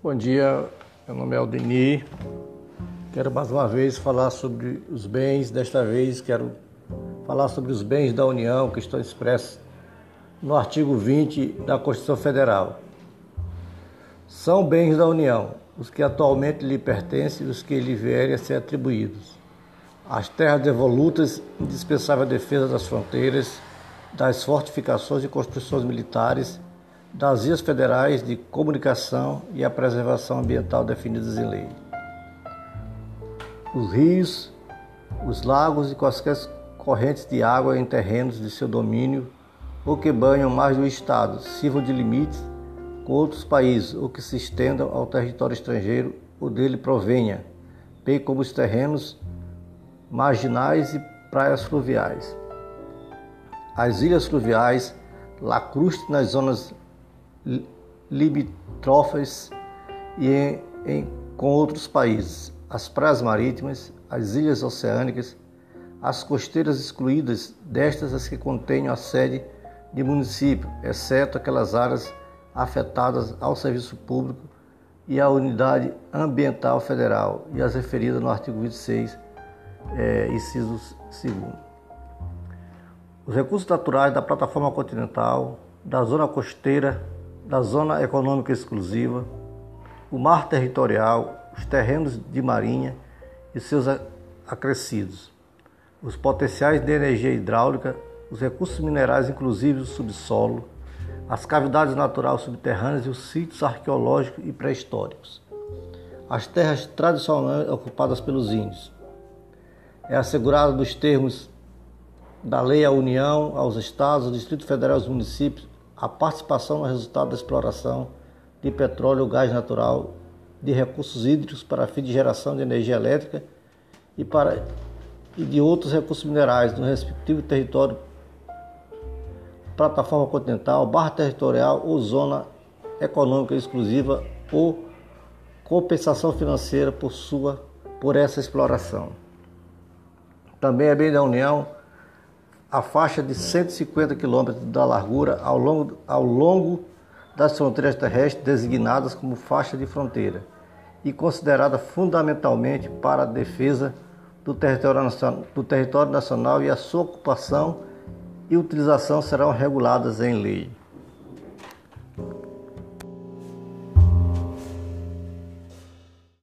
Bom dia, meu nome é Aldeni. Quero mais uma vez falar sobre os bens. Desta vez quero falar sobre os bens da União que estão expressos no artigo 20 da Constituição Federal. São bens da União os que atualmente lhe pertencem e os que lhe vierem a ser atribuídos. As terras devolutas, indispensável à defesa das fronteiras, das fortificações e construções militares das vias federais de comunicação e a preservação ambiental definidas em lei. Os rios, os lagos e quaisquer correntes de água em terrenos de seu domínio ou que banham mais do Estado sirvam de limites com outros países ou que se estendam ao território estrangeiro ou dele provenha, bem como os terrenos marginais e praias fluviais. As ilhas fluviais lacrustres nas zonas limítrofes e em, em, com outros países, as praias marítimas, as ilhas oceânicas, as costeiras excluídas, destas as que contenham a sede de município, exceto aquelas áreas afetadas ao serviço público e à unidade ambiental federal e as referidas no artigo 26, é, inciso 2. Os recursos naturais da plataforma continental, da zona costeira da Zona Econômica Exclusiva, o mar territorial, os terrenos de marinha e seus acrescidos, os potenciais de energia hidráulica, os recursos minerais, inclusive o subsolo, as cavidades naturais subterrâneas e os sítios arqueológicos e pré-históricos. As terras tradicionalmente ocupadas pelos índios. É assegurado nos termos da lei à União, aos estados, ao Distrito Federal e aos municípios a participação no resultado da exploração de petróleo, gás natural, de recursos hídricos para fim de geração de energia elétrica e, para, e de outros recursos minerais no respectivo território, plataforma continental, barra territorial ou zona econômica exclusiva ou compensação financeira por sua por essa exploração. Também é bem da União a faixa de 150 quilômetros da largura ao longo, ao longo das fronteiras terrestres designadas como faixa de fronteira e considerada fundamentalmente para a defesa do território, nacional, do território nacional e a sua ocupação e utilização serão reguladas em lei.